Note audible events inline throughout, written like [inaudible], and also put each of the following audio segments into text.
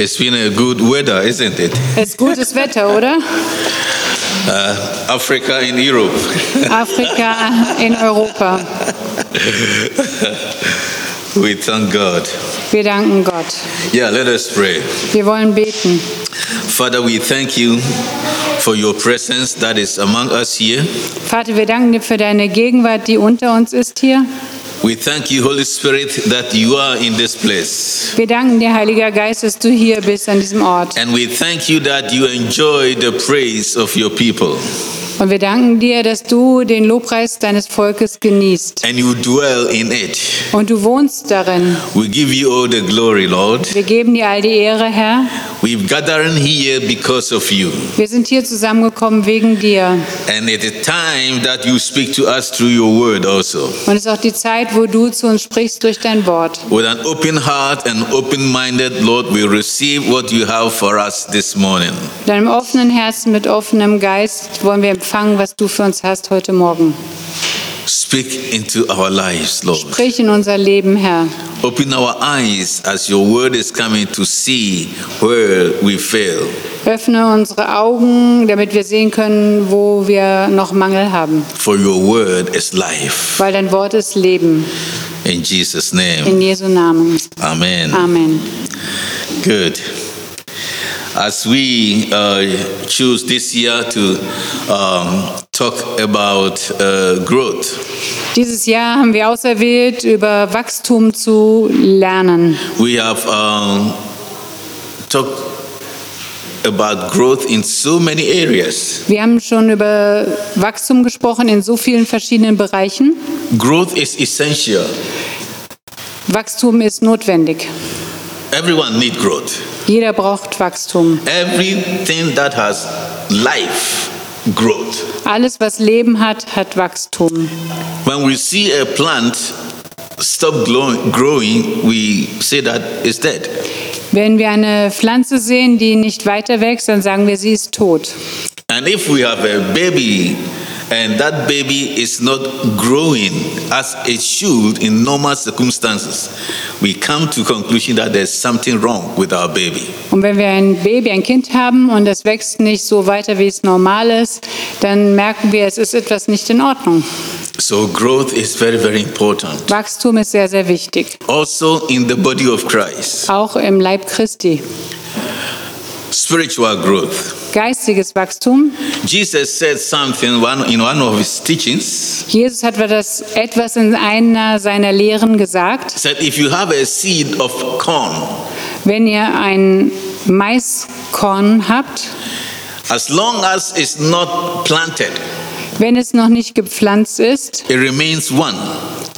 It's been a good weather, isn't it? Es ist gutes Wetter, oder? Uh, Africa in Europe. Afrika in Europa. We thank God. Wir danken Gott. Yeah, let us pray. Wir wollen beten. Father, we thank you for your presence that is among us here. Vater, wir danken dir für deine Gegenwart, die unter uns ist hier. We thank you, Holy Spirit, that you are in this place. Wir danken dir, Heiliger Geist, dass du hier bist an diesem Ort. And we thank you that you enjoy the praise of your people Und wir danken dir, dass du den Lobpreis deines Volkes genießt. and you dwell in it. Und du wohnst darin. We give you all the glory, Lord. Wir geben dir all die Ehre, Herr. We've gathered here because of you. Wir sind hier zusammengekommen wegen dir. And it is time that you speak to us through your word also. Und es ist auch die Zeit, wo du zu uns sprichst durch dein Wort. With an open heart and open minded, Lord, we receive what you have for us this morning. Mit einem offenen Herzen, mit offenem Geist wollen wir empfangen, was du für uns hast heute Morgen. Speak into our lives, Lord. Sprich in unser Leben, Herr. Open our eyes as your word is coming to see where we fail. Öffne unsere Augen, damit wir sehen können, wo wir noch Mangel haben. For your word is life. Weil dein Wort ist Leben. In Jesus' name. In Jesu Namen. Amen. Amen. Good. As we uh, choose this year to um, talk about uh, growth, Dieses Jahr haben wir auserwählt, über Wachstum zu lernen. we have um, talked about growth in so many areas. Wir haben schon über Wachstum gesprochen in so vielen verschiedenen Bereichen. Growth is essential. Wachstum ist notwendig. Everyone needs growth. Jeder braucht Wachstum. Everything that has life, growth. Alles, was Leben hat, hat Wachstum. When we see a plant stop growing, we say that it's dead. Wenn wir eine Pflanze sehen, die nicht weiter wächst, dann sagen wir, sie ist tot. And if we have a baby and that baby is not growing as it should in normal circumstances, we come to conclusion that there's something wrong with our baby. Und wenn wir ein Baby, ein Kind haben und es wächst nicht so weiter, wie es normal ist, dann merken wir, es ist etwas nicht in Ordnung. So growth is very, very important. Wachstum ist sehr, sehr wichtig. Also in the body of Christ, Auch im Leib Christi. Spiritual growth. Geistiges Wachstum. Jesus said something one, in one of his teachings. Jesus hat das etwas in einer seiner Lehren gesagt. Said, if you have a seed of corn, Wenn ihr ein Maiskorn habt, as long as it's not planted, wenn es noch nicht gepflanzt ist, it remains one.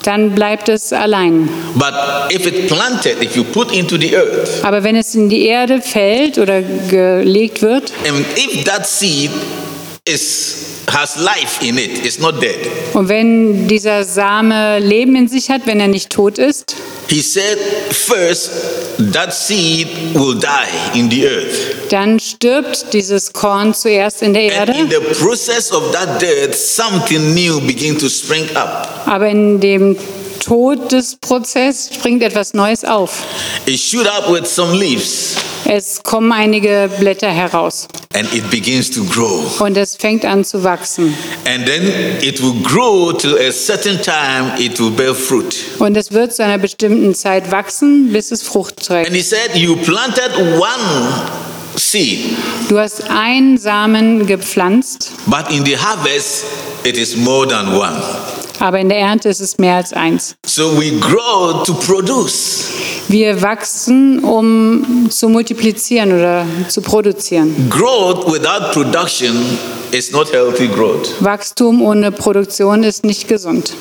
Dann bleibt es allein. But if it planted, if you put into the earth, Aber wenn es in die Erde fällt oder gelegt wird and if that seed is has life in it, it's not dead. und wenn dieser Same Leben in sich hat, wenn er nicht tot ist, He said, first, that seed will die in the earth. dann stirbt dieses Korn zuerst in der And Erde. in the process of that death, something new begin to spring up. Aber in dem Todesprozess springt etwas Neues auf. It shoot up with some leaves, Es kommen einige Blätter heraus and it begins to grow. und es fängt an zu wachsen. And then it will grow to a certain time, it will bear fruit. Und es wird zu einer bestimmten Zeit wachsen, bis es Frucht And trägt. he said, You planted one seed, Du hast einen Samen gepflanzt, but in the harvest, it is more than one. Aber in der Ernte ist es mehr als eins. So we grow to produce. Wir wachsen, um zu multiplizieren oder zu produzieren. Growth without production is not healthy growth. Wachstum ohne Produktion ist nicht gesund.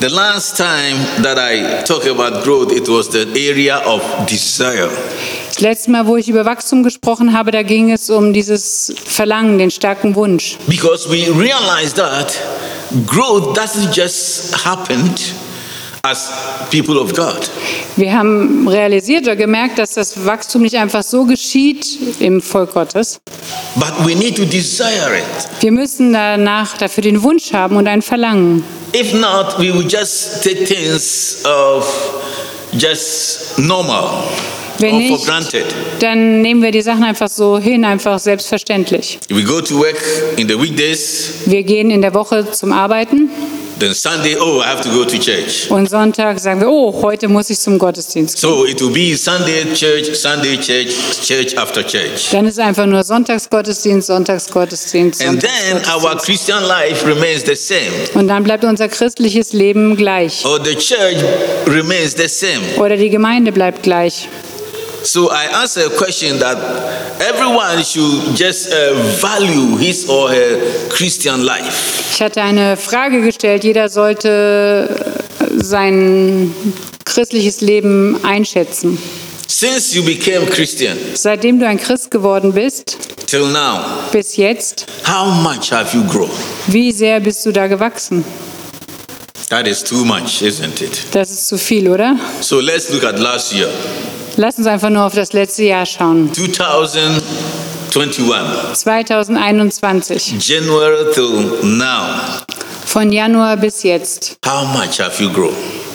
The last time that I talked about growth, it was the area of desire. Das letzte Mal, wo ich über Wachstum gesprochen habe, da ging es um dieses Verlangen, den starken Wunsch. Because we realize that growth doesn't just happen as people of God. Wir haben realisiert oder gemerkt, dass das Wachstum nicht einfach so geschieht im Volk Gottes. But we need to desire it. Wir müssen danach dafür den Wunsch haben und ein Verlangen. If not, we will just take things of just normal. Wenn nicht, dann nehmen wir die Sachen einfach so hin, einfach selbstverständlich. If we go to work in the weekdays, Wir gehen in der Woche zum Arbeiten then Sunday, oh, I have to go to church. und Sonntag sagen wir, oh, heute muss ich zum Gottesdienst. gehen. So it will be Sunday church, Sunday church, church after church. Dann ist einfach nur Sonntagsgottesdienst, Sonntagsgottesdienst. And then our. Christian life remains the same, Und dann bleibt unser christliches Leben gleich. or the church remains the same. Oder die Gemeinde bleibt gleich. So I answer a question that everyone should just uh, value his or her Christian life. Ich hatte eine Frage gestellt. Jeder sollte äh, sein christliches Leben einschätzen. Since you became Christian Seitdem du ein Christ geworden bist, till now, bis jetzt, how much have you grown? wie sehr bist du da gewachsen? That is too much, isn't it? Das ist zu viel, oder? So let's look at last year, Lass uns einfach nur auf das letzte Jahr schauen. 2021, 2021, January till now. von Januar bis jetzt. How much have you grown?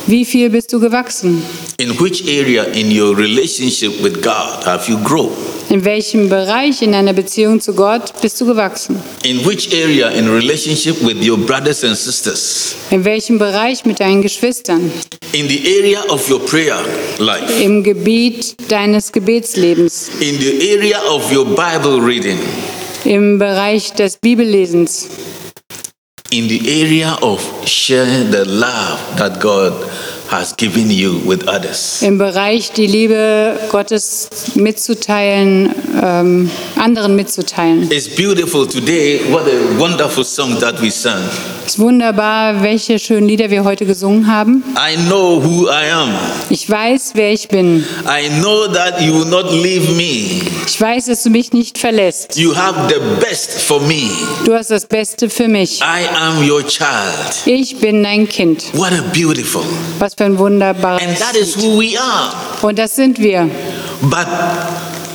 Wie viel bist du gewachsen? In which area in your relationship with God have you grown? In welchem Bereich in deiner Beziehung zu Gott bist du gewachsen? In which area in relationship with your brothers and sisters? In welchem Bereich mit deinen Geschwistern? In the area of your prayer life? Im Gebiet deines Gebetslebens? In the area of your Bible reading? Im Bereich des Bibellesens? In the area of sharing the love that God has given you with others? Im Bereich die Liebe Gottes mitzuteilen, ähm, anderen mitzuteilen? It's beautiful today. What a wonderful song that we sang. Es ist wunderbar, welche schönen Lieder wir heute gesungen haben. I know who I am. Ich weiß, wer ich bin. I know that you will not leave me. Ich weiß, dass du mich nicht verlässt. You have the best for me. Du hast das Beste für mich. I am your child. Ich bin dein Kind. What a beautiful. Was für ein wunderbares And that is who we are. Und das sind wir. But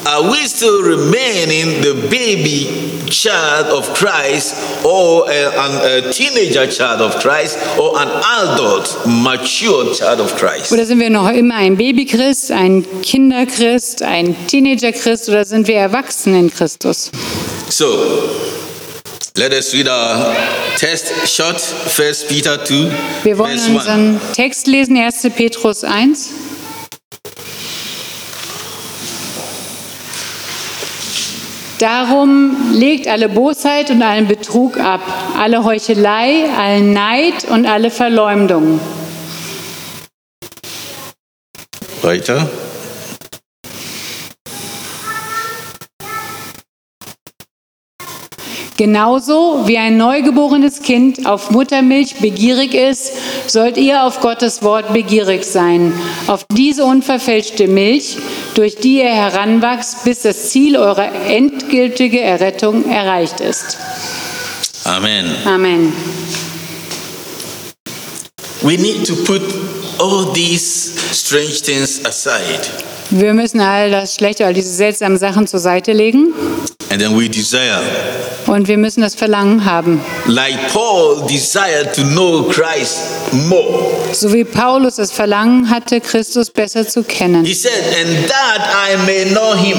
are we still remaining the baby child of Christ or a, an- a teenager child of Christ or an adult, mature child of Christ? Oder sind wir noch immer ein Babychrist, ein Kinderchrist, ein Teenagerchrist oder sind wir erwachsen in Christus? So, let us read our text short, First Peter 2, Wir wollen verse 1. unseren Text lesen, 1. Petrus 1. Darum legt alle Bosheit und allen Betrug ab, alle Heuchelei, allen Neid und alle Verleumdung. Weiter. Genauso wie ein neugeborenes Kind auf Muttermilch begierig ist, sollt ihr auf Gottes Wort begierig sein, auf diese unverfälschte Milch, durch die ihr heranwachst, bis das Ziel eurer endgültigen Errettung erreicht ist. Amen. Amen. We need to put all these strange things aside. Wir müssen all das Schlechte, all diese seltsamen Sachen zur Seite legen And then we desire, und wir müssen das Verlangen haben. like Paul desired to know Christ more. So wie Paulus das Verlangen hatte, Christus besser zu kennen, He said, and that I may know him,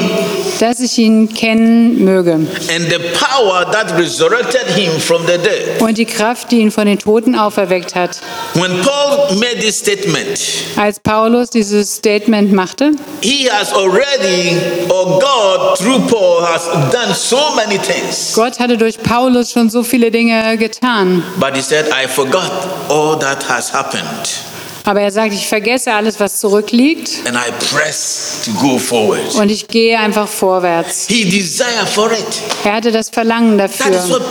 dass ich ihn kennen möge. and the power that resurrected him from the dead. Und die Kraft, die ihn von den Toten auferweckt hat. When Paul made this statement, Als Paulus dieses Statement machte, he has already, or God through Paul has done so many things. Gott hatte durch Paulus schon so viele Dinge getan. But he said, I forgot all that has happened, Aber er sagt, ich vergesse alles, was zurückliegt and I press to go forward. und ich gehe einfach vorwärts. He desired for it. Er hatte das Verlangen That is dafür.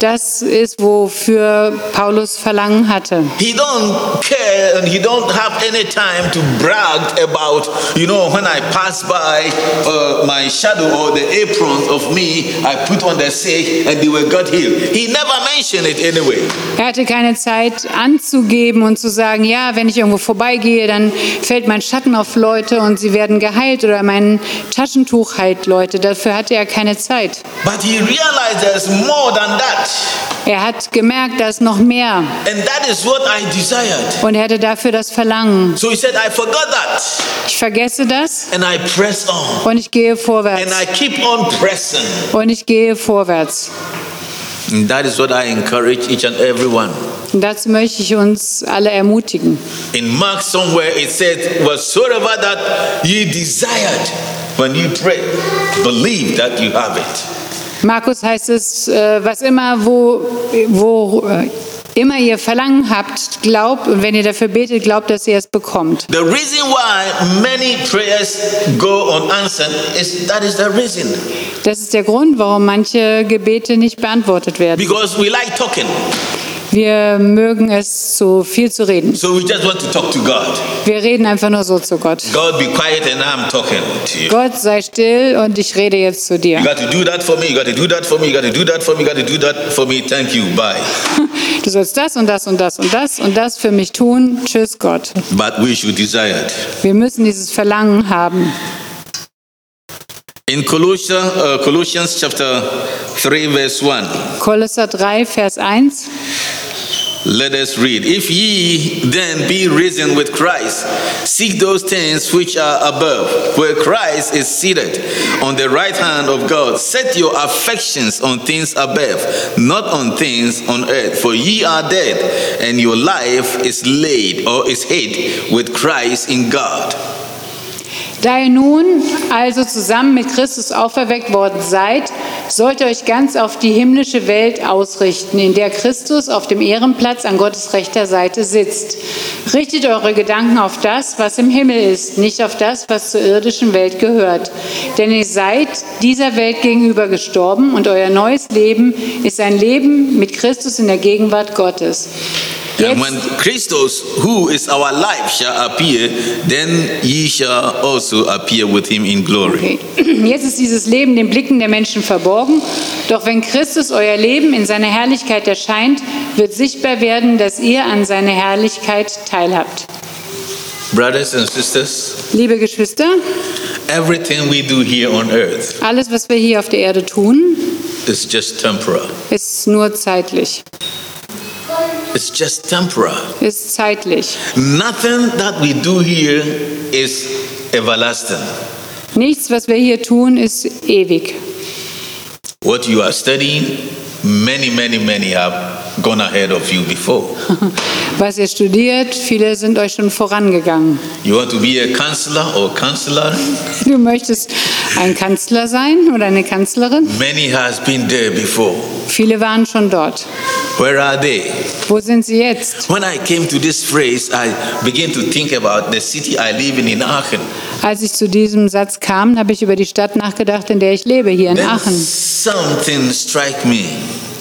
Das ist, wofür Paulus Verlangen hatte. He don't care and he don't have any time to brag about, you know, when I pass by uh, my shadow or the apron of me, I put on the sick and they were got healed. He never mentioned it anyway. Er hatte keine Zeit anzugeben und zu sagen, ja, wenn ich irgendwo vorbeigehe, dann fällt mein Schatten auf Leute und sie werden geheilt oder mein Taschentuch heilt Leute. Dafür hatte er keine Zeit. But he realized there's more than that. Er hat gemerkt, da ist noch mehr. And that is what I desired. Und er hatte dafür das Verlangen. So he said, I forgot that. Ich vergesse das And I press on. und ich gehe And vorwärts. I keep on pressing. Und ich gehe vorwärts. And that is what I encourage each and every one. Und dazu möchte ich uns alle ermutigen. In Mark somewhere it says, whatsoever that ye desired when you pray, believe that you have it. Markus heißt es, äh, was immer, wo, wo äh, immer ihr Verlangen habt, glaubt und wenn ihr dafür betet, glaubt, dass ihr es bekommt. The reason why many prayers go unanswered is that is the reason. Das ist der Grund, warum manche Gebete nicht beantwortet werden. Because we like talking. Wir mögen es, so viel zu reden. So we just want to talk to God. Wir reden einfach nur so zu Gott. God, be quiet and I'm talking to you. Gott, sei still und ich rede jetzt zu dir. You got to do that for me. You got to do that for me. You got to do that for me. You got to do that for me. Thank you. Bye. [laughs] Du sollst das und das und das und das und das für mich tun. Tschüss, Gott. But we should desire it. Wir müssen dieses Verlangen haben. In Colossians, uh, Colossians chapter 3, verse 1, Kolosser 3, Vers 1. Let us read. If ye then be risen with Christ, seek those things which are above, where Christ is seated on the right hand of God. Set your affections on things above, not on things on earth. For ye are dead, and your life is laid or is hid with Christ in God. Da ihr nun also zusammen mit Christus auferweckt worden seid, sollt euch ganz auf die himmlische Welt ausrichten, in der Christus auf dem Ehrenplatz an Gottes rechter Seite sitzt. Richtet eure Gedanken auf das, was im Himmel ist, nicht auf das, was zur irdischen Welt gehört. Denn ihr seid dieser Welt gegenüber gestorben und euer neues Leben ist ein Leben mit Christus in der Gegenwart Gottes. And Jetzt, when Christos, who is our life, shall appear, then ye shall also appear with him in glory. Okay. [clears throat] Jetzt ist dieses Leben den Blicken der Menschen verborgen. Doch wenn Christus euer Leben in seiner Herrlichkeit erscheint, wird sichtbar werden, dass ihr an seiner Herrlichkeit teilhabt. Brothers and sisters, Liebe Geschwister, everything we do here on earth alles, was wir hier auf der Erde tun, is just temporal. ist nur zeitlich. It's just temporal. Ist zeitlich. Nothing that we do here is everlasting. Nichts, was wir hier tun, ist ewig. What you are studying, many, many, many have gone ahead of you before. [laughs] Was ihr studiert, viele sind euch schon vorangegangen. You want to be a counselor or counselor? Du möchtest ein Kanzler sein oder eine Kanzlerin? Many has been there before. Viele waren schon dort. Where are they? Wo sind sie jetzt? When I came to this phrase, I began to think about the city I live in in Aachen. Als ich zu diesem Satz kam, habe ich über die Stadt nachgedacht, in der ich lebe, hier in Then Aachen. something struck me.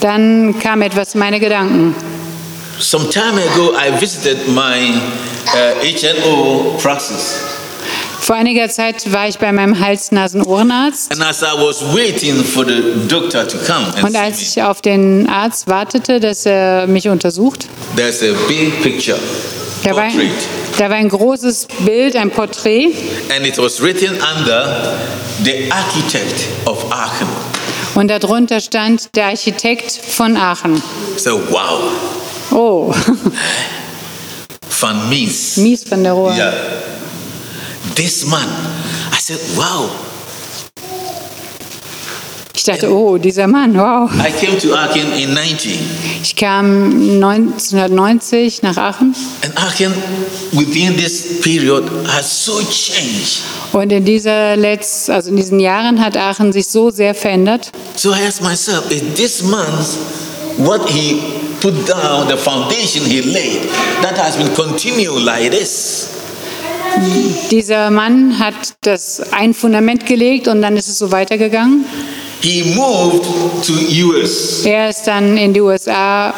Dann kam etwas in meine Gedanken. Some time ago, I visited my uh, HNO praxis. Vor einiger Zeit war ich bei meinem Hals-Nasen-Ohrenarzt und als ich auf den Arzt wartete, dass er mich untersucht, there's a big picture, da war, ein, da war ein großes Bild, ein Porträt and it was written under the architect of Aachen. Und darunter stand der Architekt von Aachen. So wow, Oh, [laughs] Van Mies. Mies von der Rohr. Yeah. This man, I said, wow. Ich dachte, oh, dieser Mann, wow. I came to Aachen in 90, Ich kam 1990 nach Aachen and Aachen within this period has so changed. und in dieser Letz-, also in diesen Jahren hat Aachen sich so sehr verändert. So I asked myself, is this man's what he put down, the foundation he laid, that has been continuing like this? Dieser Mann hat das ein Fundament gelegt und dann ist es so weitergegangen. He moved to US, Er ist dann in die USA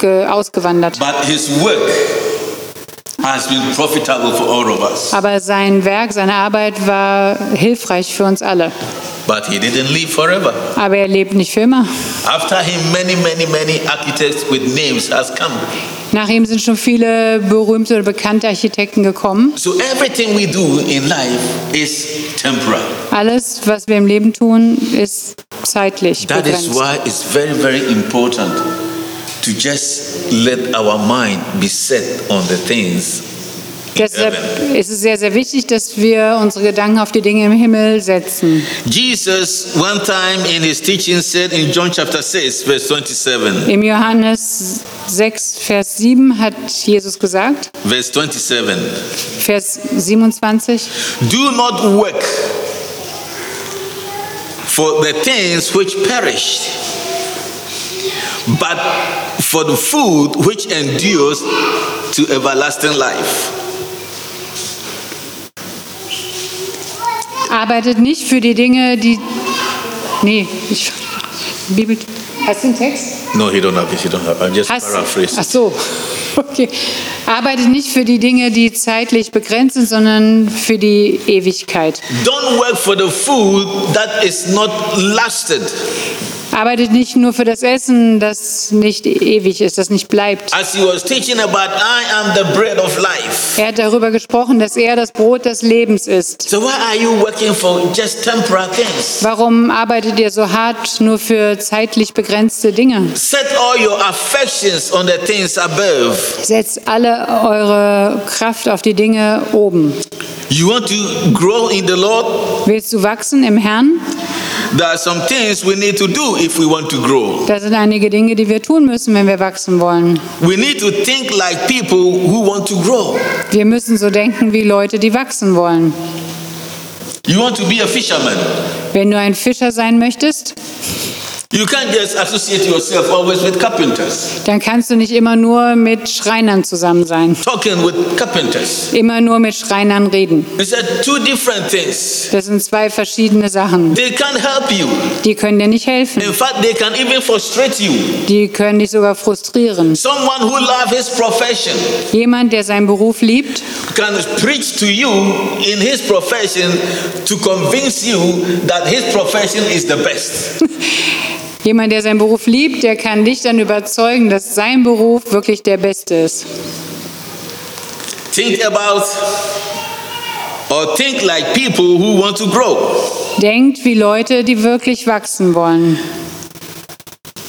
ge- ausgewandert. but his work has been profitable for all of us. Aber sein Werk, seine Arbeit war hilfreich für uns alle. But he didn't live forever. Aber er lebt nicht für immer. After him, many, many, many architects with names has come. Nach ihm sind schon viele berühmte oder bekannte Architekten gekommen. So everything we do in life is temporal. Alles, was wir im Leben tun, ist zeitlich That is begrenzt. why it's very, very important to just let our mind be set on the things in Deshalb ist es sehr, sehr wichtig, dass wir unsere Gedanken auf die Dinge im Himmel setzen. Jesus, one time in his teaching, said in John chapter 6, verse 27, Im Johannes 6, Vers 7 hat Jesus gesagt, verse 27, Vers 27, do not work for the things which perish, but for the food which endures to everlasting life. Arbeitet nicht für die Dinge, die... Nee, ich... Bibel... Hast du den Text? No, he don't have it. He don't have. I'm just Hast, paraphrasing. ach so, [laughs] okay. Arbeitet nicht für die Dinge, die zeitlich begrenzt sind, sondern für die Ewigkeit. Don't work for the food that is not lasted. Arbeitet nicht nur für das Essen, das nicht ewig ist, das nicht bleibt. About. Er hat darüber gesprochen, dass er das Brot des Lebens ist. So why are you working for just temporal things? Warum arbeitet ihr so hart nur für zeitlich begrenzte Dinge? Set all your affections on the things above. Setzt alle eure Kraft auf die Dinge oben. You want to grow in the Lord? Willst du wachsen im Herrn? There are some things we need to do if we want to grow. Da sind einige Dinge, die wir tun müssen, wenn wir wachsen wollen. We need to think like people who want to grow. Wir müssen so denken wie Leute, die wachsen wollen. You want to be a fisherman. Wenn du ein Fischer sein möchtest, You can't just associate yourself always with carpenters, dann kannst du nicht immer nur mit Schreinern zusammen sein. talking with carpenters. Immer nur mit Schreinern reden. Two different things. Das sind zwei verschiedene Sachen. They can't help you. Die können dir nicht helfen. In fact, they can even frustrate you. Die können dich sogar frustrieren. Someone who loves his profession Jemand, der seinen Beruf liebt, can preach to you in his profession to convince you that his profession is the best. [laughs] jemand, der seinen Beruf liebt, der kann dich dann überzeugen, dass sein Beruf wirklich der beste ist. Think about or think like people who want to grow. Denkt wie Leute, die wirklich wachsen wollen.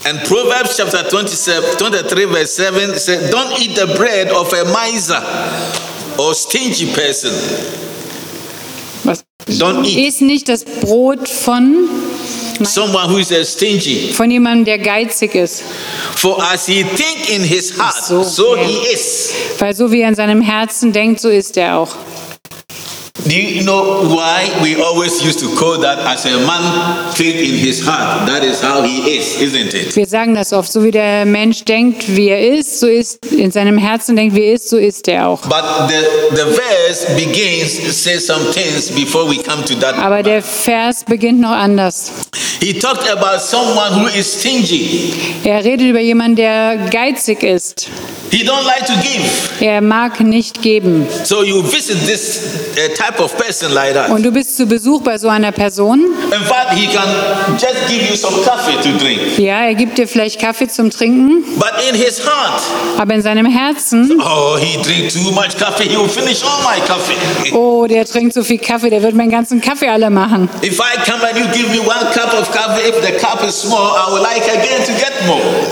And Proverbs chapter 27, 23, verse 7 says, Don't eat the bread of a miser or stingy person. Was? Don't eat. Ist nicht das Brot von, Someone who is stingy. von jemandem, der geizig ist. For as he think in his heart, So, so he is. Weil so wie er in seinem Herzen denkt, so ist er auch. Do you know why we always used to call that as a man think in his heart? That is how he is, isn't it? Wir sagen das oft, so wie der Mensch denkt, wie er ist, so ist in seinem Herzen denkt, wie er ist, so ist er auch. But the, the verse begins, say some things before we come to that. Aber der Vers beginnt noch anders. He talked about someone who is stingy. Er redet über jemanden, der geizig ist. He don't like to give. Er mag nicht geben. So you visit this uh, type of person like that. Und du bist zu Besuch bei so einer Person. In fact, he can just give you some coffee to drink. Ja, er gibt dir vielleicht Kaffee zum Trinken, But in his heart, aber in seinem Herzen, oh, he drink too much coffee. He will finish all my coffee. oh, der trinkt so viel Kaffee, der wird meinen ganzen Kaffee alle machen. If I come and you give me one cup of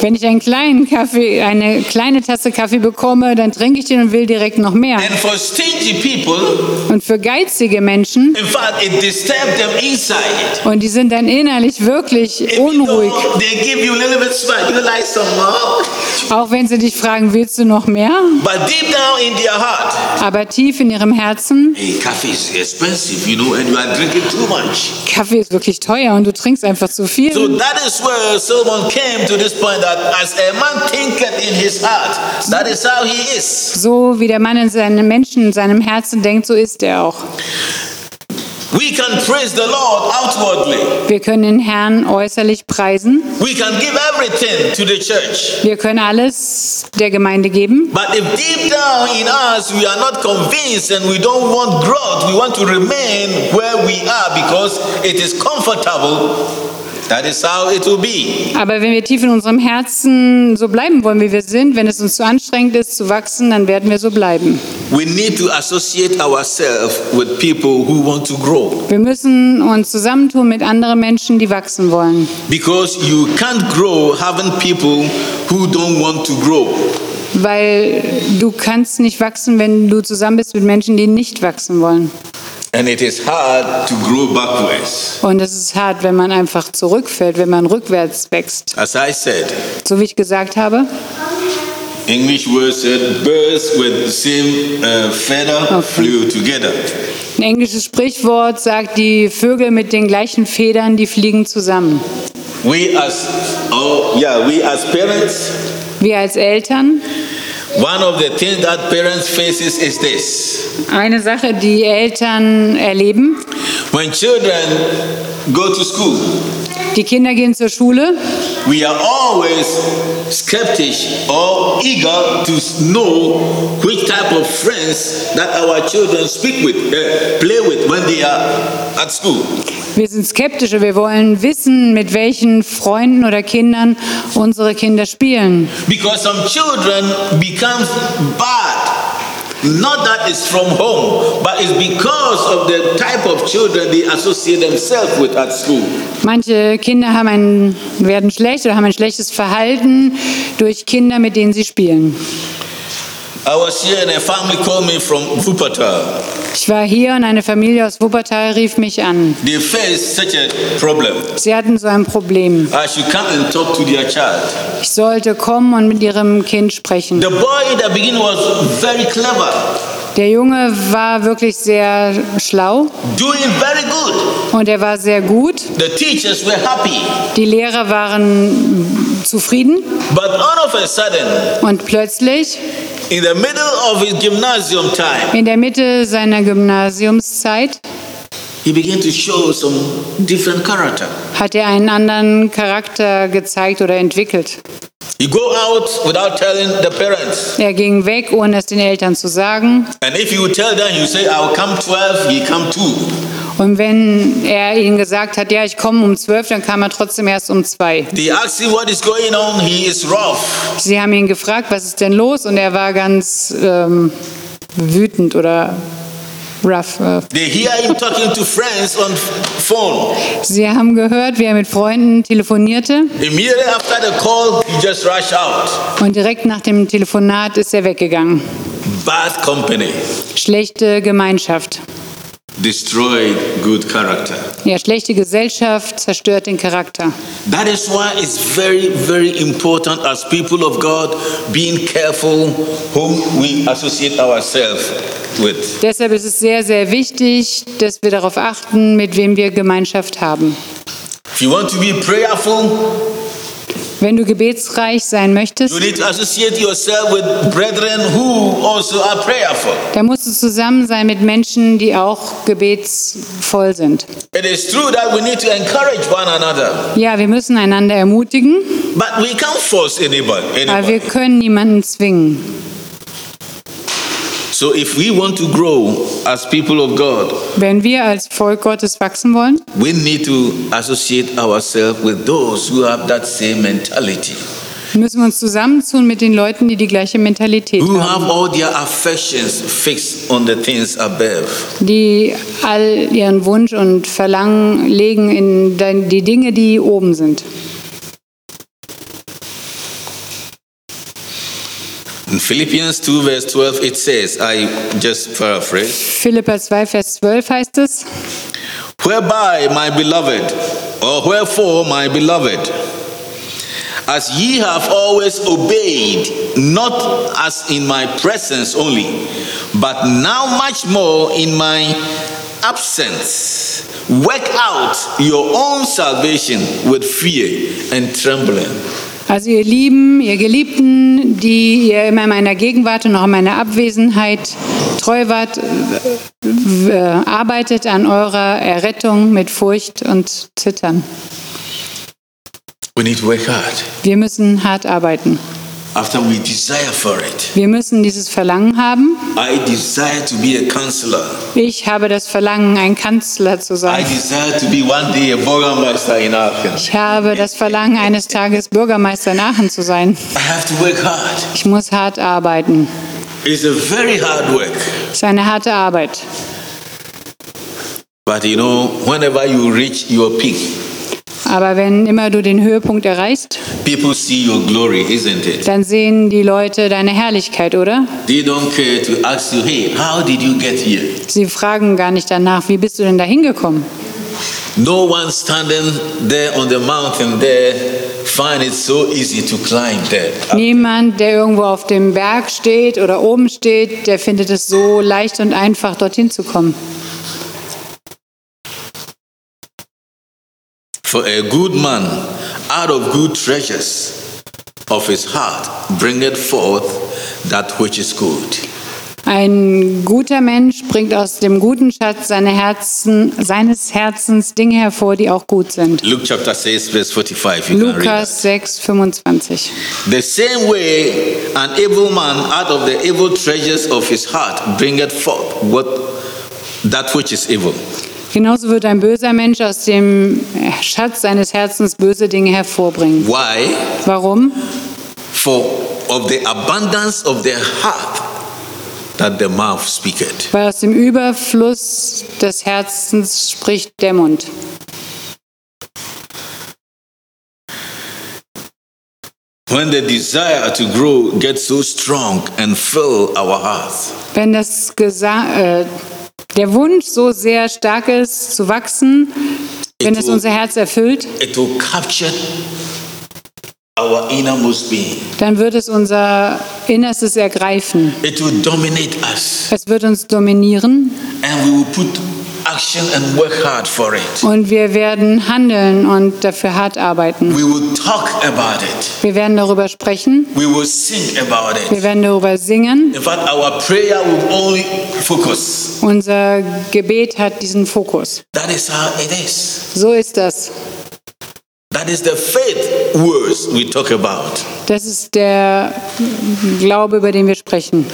Wenn ich einen kleinen Kaffee, eine kleine Tasse Kaffee bekomme, dann trinke ich den und will direkt noch mehr. And for stingy people, Und für geizige Menschen, in fact, it disturbs them inside. und die sind dann innerlich wirklich unruhig, you smile, like auch wenn sie dich fragen, willst du noch mehr? But deep down in their heart, Aber tief in ihrem Herzen, hey, coffee is expensive, you know, and you are drinking too much. Kaffee ist wirklich teuer und du trinkst einfach zu So viel. that is where Solomon came to this point that as a man thinketh in his heart, that is how he is. So wie der Mann in seinem Menschen in seinem Herzen denkt, so ist er auch. We can praise the Lord outwardly. Wir können den Herrn äußerlich preisen. We can give everything to the church. Wir können alles der Gemeinde geben. But if deep down in us we are not convinced and we don't want growth, we want to remain where we are because it is comfortable, that is how it will be. Aber wenn wir tief in unserem Herzen so bleiben wollen, wie wir sind, wenn es uns zu anstrengend ist zu wachsen, dann werden wir so bleiben. We need to associate ourselves with people who want to grow. Wir müssen uns zusammentun mit anderen Menschen, die wachsen wollen. Because you can't grow having people who don't want to grow. Weil du kannst nicht wachsen, wenn du zusammen bist mit Menschen, die nicht wachsen wollen. And it is hard to grow backwards. Und es ist hart, wenn man einfach zurückfällt, wenn man rückwärts wächst. As I said, So wie ich gesagt habe, English word said, birds with the same uh, feather flew together. ein englisches Sprichwort sagt, die Vögel mit den gleichen Federn, die fliegen zusammen. We as, oh yeah, we as parents, Wir als Eltern, one of the things that parents faces is this. eine Sache, die Eltern erleben, When children go to school, die Kinder gehen zur Schule we are always skeptic or eager to know which type of friends that our children speak with, uh, play with when they are at school. Wir sind skeptisch und wir wollen wissen, mit welchen Freunden oder Kindern unsere Kinder spielen. Because some children become bad. Not that it's from home, but it's because of the type of children they associate themselves with at school. Manche Kinder haben ein, werden schlecht oder haben ein schlechtes Verhalten durch Kinder, mit denen sie spielen. Ich war hier und eine Familie aus Wuppertal rief mich an. They faced such a problem. Sie hatten so ein Problem. I should come and talk to their child. Ich sollte kommen und mit ihrem Kind sprechen. The boy in the beginning was very clever, Der Junge war wirklich sehr schlau und er war sehr gut. The teachers were happy. Die Lehrer waren zufrieden But all of a sudden, und plötzlich, in the middle of his gymnasium time, in der Mitte seiner Gymnasiumszeit, he began to show some different character. hat er einen anderen Charakter gezeigt oder entwickelt. He go out without telling the parents. Er ging weg, ohne es den Eltern zu sagen. And if you tell them, you say, I'll come 12, he come 2. Und wenn er ihnen gesagt hat, ja, ich komme um zwölf, dann kam er trotzdem erst um zwei. They ask him what is going on, he is rough. Sie haben ihn gefragt, was ist denn los? Und er war ganz ähm, wütend oder rough. äh. They hear him talking to friends on phone. Sie haben gehört, wie er mit Freunden telefonierte. Immediately after the call, he just rush out. Und direkt nach dem Telefonat ist er weggegangen. Bad company Schlechte Gemeinschaft. Destroyed good character. Ja, schlechte Gesellschaft zerstört den Charakter. That is why it's very, very important as people of God being careful whom we associate ourselves with. Deshalb ist es sehr, sehr wichtig, dass wir darauf achten, mit wem wir Gemeinschaft haben. If you want to be prayerful, Wenn du gebetsreich sein you möchtest, need to associate yourself with brethren who also are prayerful. dann musst du zusammen sein mit Menschen, die auch gebetsvoll sind. It is true that we need to encourage one another, Ja, wir müssen einander ermutigen, but we can't force anybody. aber wir anybody. können niemanden zwingen. So if we want to grow as people of God, Wenn wir als Volk Gottes wachsen wollen, we need to associate ourselves with those who have that same mentality, müssen wir uns zusammentun mit den Leuten, die die gleiche Mentalität who haben, have all their affections fixed on the things above. die all ihren Wunsch und Verlangen legen in die Dinge, die oben sind. Philippians 2, verse 12, it says, I just paraphrase, Philippa 2, Vers 12 heißt es, whereby, my beloved, or wherefore, my beloved, as ye have always obeyed, not as in my presence only, but now much more in my absence, work out your own salvation with fear and trembling. Also ihr Lieben, ihr Geliebten, die ihr immer in meiner Gegenwart und auch in meiner Abwesenheit treu wart, arbeitet an eurer Errettung mit Furcht und Zittern. We need to work hard Wir müssen hart arbeiten. After we desire for it. Wir müssen dieses Verlangen haben. I desire to be a counselor. Ich habe das Verlangen, ein Kanzler zu I sein. desire to be one day a Bürgermeister in Aachen. Ich habe das Verlangen, eines Tages Bürgermeister in Aachen zu sein. I have to work hard. Ich muss hart arbeiten. It's a very hard work. Es ist eine harte Arbeit. But you know, whenever you reach your peak, Aber wenn immer du den Höhepunkt erreichst, people see your glory, isn't it? dann sehen die Leute deine Herrlichkeit, oder? You, hey? Sie fragen gar nicht danach, wie bist du denn da hingekommen? No one standing there on the mountain there find it so easy to climb there. Niemand, der irgendwo auf dem Berg steht oder oben steht, der findet es so leicht und einfach, dorthin zu kommen. For a good man, out of good treasures of his heart, bringeth forth that which is good. Ein guter Mensch bringt aus dem guten Schatz seine Herzen, seines Herzens Dinge hervor, die auch gut sind. Luke chapter 6, verse 45. You. Lukas 6, 25. The same way an evil man out of the evil treasures of his heart bringeth forth what that which is evil. Genauso wird ein böser Mensch aus dem Schatz seines Herzens böse Dinge hervorbringen. Why? Warum? For of the abundance of the heart that the mouth speaketh. Weil aus dem Überfluss des Herzens spricht der Mund. When the desire to grow gets so strong and fill our hearts, Wenn das Gesa äh, der Wunsch so sehr stark ist, zu wachsen, wenn es unser Herz erfüllt, will dann wird es unser Innerstes ergreifen. Will Es wird uns dominieren. And we will put und wir werden handeln und dafür hart arbeiten. We will talk about it. Wir werden darüber sprechen, We will sing about wir it. werden darüber singen. In fact, our prayer will only focus. Unser Gebet hat diesen Fokus. That is how it is. So ist das. That is the faith words we talk about. Das ist der Glaube, über den wir sprechen.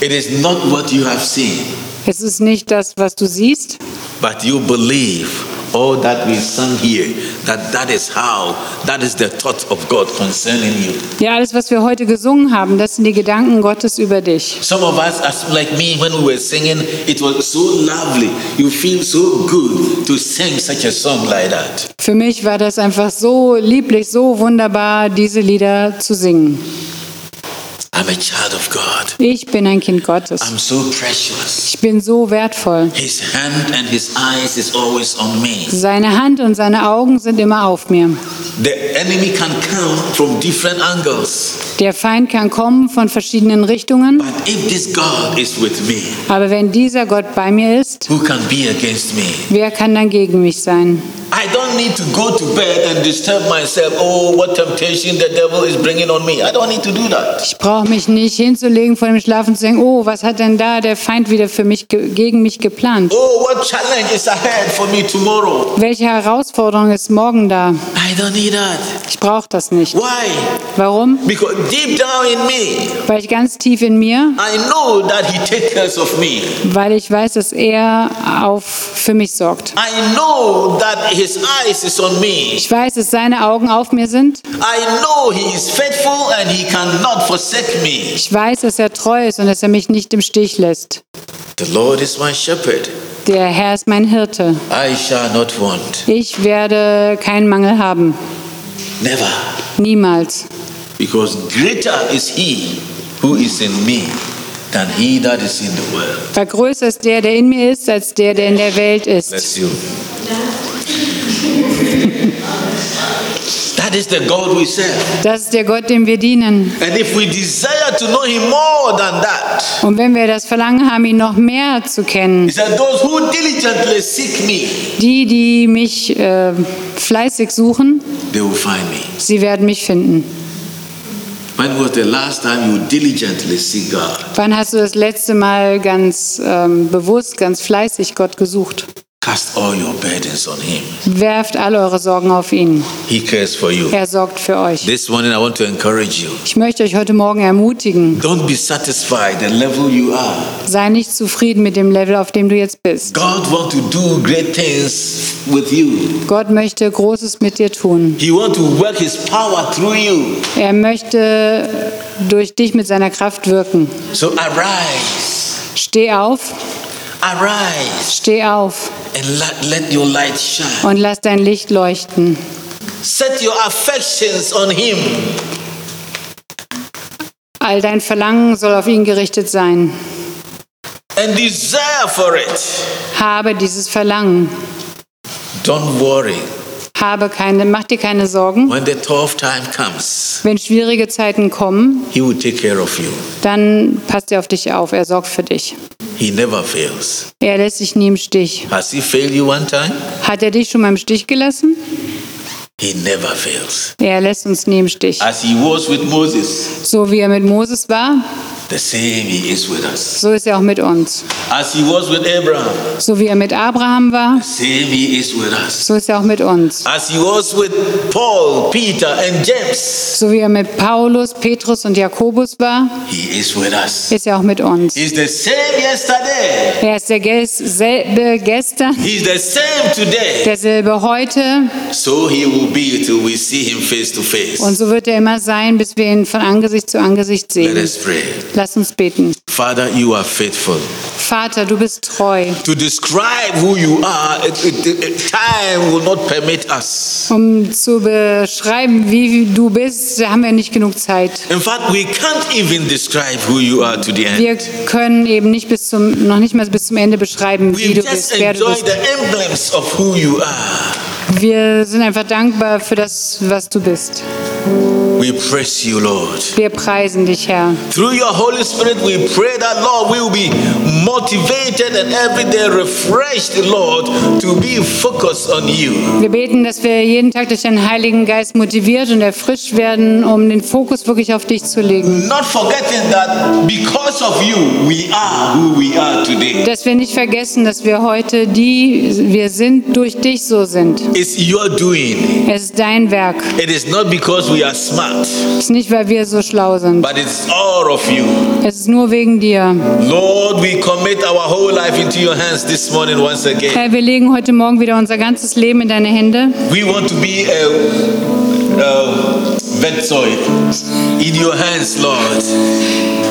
It is not what you have seen, Es ist nicht das, was du siehst, but you believe all that we sang here. That that is how. That is the thought of God concerning you. Ja, alles, was wir heute gesungen haben, das sind die Gedanken Gottes über dich. Some of us, as like me, when we were singing, it was so lovely. You feel so good to sing such a song like that. Für mich war das einfach so lieblich, so wunderbar, diese Lieder zu singen. I'm a child of God. Ich bin ein Kind Gottes. I'm so precious. Ich bin so wertvoll. His hand and his eyes is always on me. Seine Hand und seine Augen sind immer auf mir. The enemy can come from different angles. Der Feind kann kommen von verschiedenen Richtungen, But if this God is with me, aber wenn dieser Gott bei mir ist, who can be against me? wer kann dann gegen mich sein? I don't need to go to bed and disturb myself. Oh, what temptation the devil is bringing on me. I don't need to do that. Ich brauche mich nicht hinzulegen vor dem Schlafen zu denken, oh, was hat denn da der Feind wieder für mich ge- gegen mich geplant? Oh, what challenge is ahead for me tomorrow? Welche Herausforderung ist morgen da? I don't need that. Ich brauche das nicht. Why? Warum? Because deep down in me, Weil ich ganz tief in mir, I know that he takes care of me. weil ich weiß, dass er auf für mich sorgt. I know that his eyes is on me. Ich weiß, dass seine Augen auf mir sind. I know he is faithful and he cannot forsake me. Ich weiß, dass er treu ist und dass er mich nicht im Stich lässt. The Lord is my shepherd. Der Herr ist mein Hirte. I shall not want. Ich werde keinen Mangel haben. Never. Niemals. Because greater is he who is in me than he that is in the world. Weil größer ist der, der in mir ist, als der, der in der Welt ist. Bless you. That is the God we serve. Das ist der Gott, dem wir dienen. And if we desire to know him more than that, Und wenn wir das Verlangen haben, ihn noch mehr zu kennen, he said, Those who diligently seek me, die, die mich äh, fleißig suchen, they will find me. sie werden mich finden. When was the last time you diligently seek God? Wann hast du das letzte Mal ganz ähm, bewusst, ganz fleißig Gott gesucht? Cast all your burdens on Him. Werft all eure Sorgen auf ihn. He cares for you. Er sorgt für euch. This morning, I want to encourage you. Ich möchte euch heute Morgen ermutigen, Don't be satisfied the level you are. sei nicht zufrieden mit dem Level, auf dem du jetzt bist. God wants to do great things with you. Gott möchte Großes mit dir tun. He wants to work His power through you. Er möchte durch dich mit seiner Kraft wirken. So arise, Steh auf, arise, steh auf and let, let your light shine. und lass dein Licht leuchten. Set your affections on Him. All dein Verlangen soll auf ihn gerichtet sein. and desire for it. Habe dieses Verlangen. Don't worry. Habe keine, mach dir keine Sorgen. When the tough time comes, Wenn schwierige Zeiten kommen, He will take care of you. dann passt er auf dich auf. Er sorgt für dich. He never fails. Er lässt dich nie im Stich. Has He failed you one time? Hat er dich schon mal im Stich gelassen? He never fails. Er lässt uns nie im Stich. As He was with Moses, So wie er mit Moses war, the same He is with us. so ist er auch mit uns. As He was with Abraham, So wie er mit Abraham war, same He is with us. so ist er auch mit uns. As He was with Paul, Peter, and James, So wie er mit Paulus, Petrus und Jakobus war, He is with us. ist er auch mit uns. He's the same yesterday. Er ist derselbe gestern, He's the same today. derselbe heute So He will be till we see Him face to face. und so wird er immer sein, bis wir ihn von Angesicht zu Angesicht Let sehen. Lass uns beten. Father, you are faithful. Vater, du bist treu. To describe who you are, time will not permit us. Um zu beschreiben, wie du bist, haben wir nicht genug Zeit. In fact, we can't even describe who you are to the end. Wir können eben nicht bis zum, noch nicht mal bis zum Ende beschreiben, wie We du bist, wer du bist. the emblems of who you are. Wir sind einfach dankbar für das, was du bist. We praise you, Lord. Wir preisen dich, Herr. Through your Holy Spirit, we pray that, Lord, we will be motivated and every day refreshed, Lord, to be focused on you. Wir beten, dass wir jeden Tag durch den Heiligen Geist motiviert und erfrischt werden, um den Fokus wirklich auf dich zu legen. Not forgetting that because of you, we are who we are today. Dass wir nicht vergessen, dass wir heute die wir sind, durch dich so sind. It's your doing. Es ist dein Werk. It is not because we are smart, Es ist nicht, weil wir so schlau sind. but it's all of you. Es ist nur wegen dir. Lord, we commit our whole life into your hands this morning once again. Herr, wir legen heute Morgen wieder unser ganzes Leben in deine Hände. We want to be a, a Werkzeug in your hands, Lord.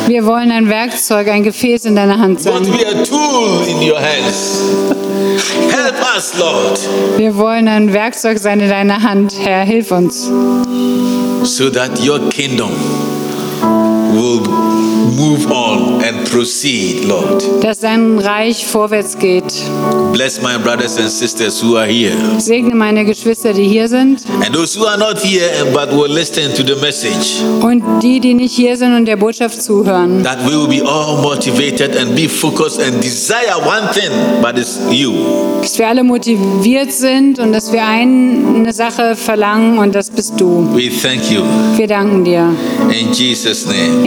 Wir wollen ein Werkzeug, ein Gefäß in deiner Hand We want to sein. be a tool in your hands. Help us, Lord, Wir wollen ein Werkzeug sein in deiner Hand. Herr, hilf uns, so that your kingdom will move on and proceed, Lord. dass dein Reich vorwärts geht. Bless my brothers and sisters who are here Segne meine Geschwister, die hier sind and those who are not here but will listen to the message. und die, die nicht hier sind und der Botschaft zuhören. That we will be all motivated and be focused and desire one thing, but it's you. Dass wir alle motiviert sind und dass wir ein- eine Sache verlangen und das bist du. We thank you. Wir danken dir. In Jesus' name,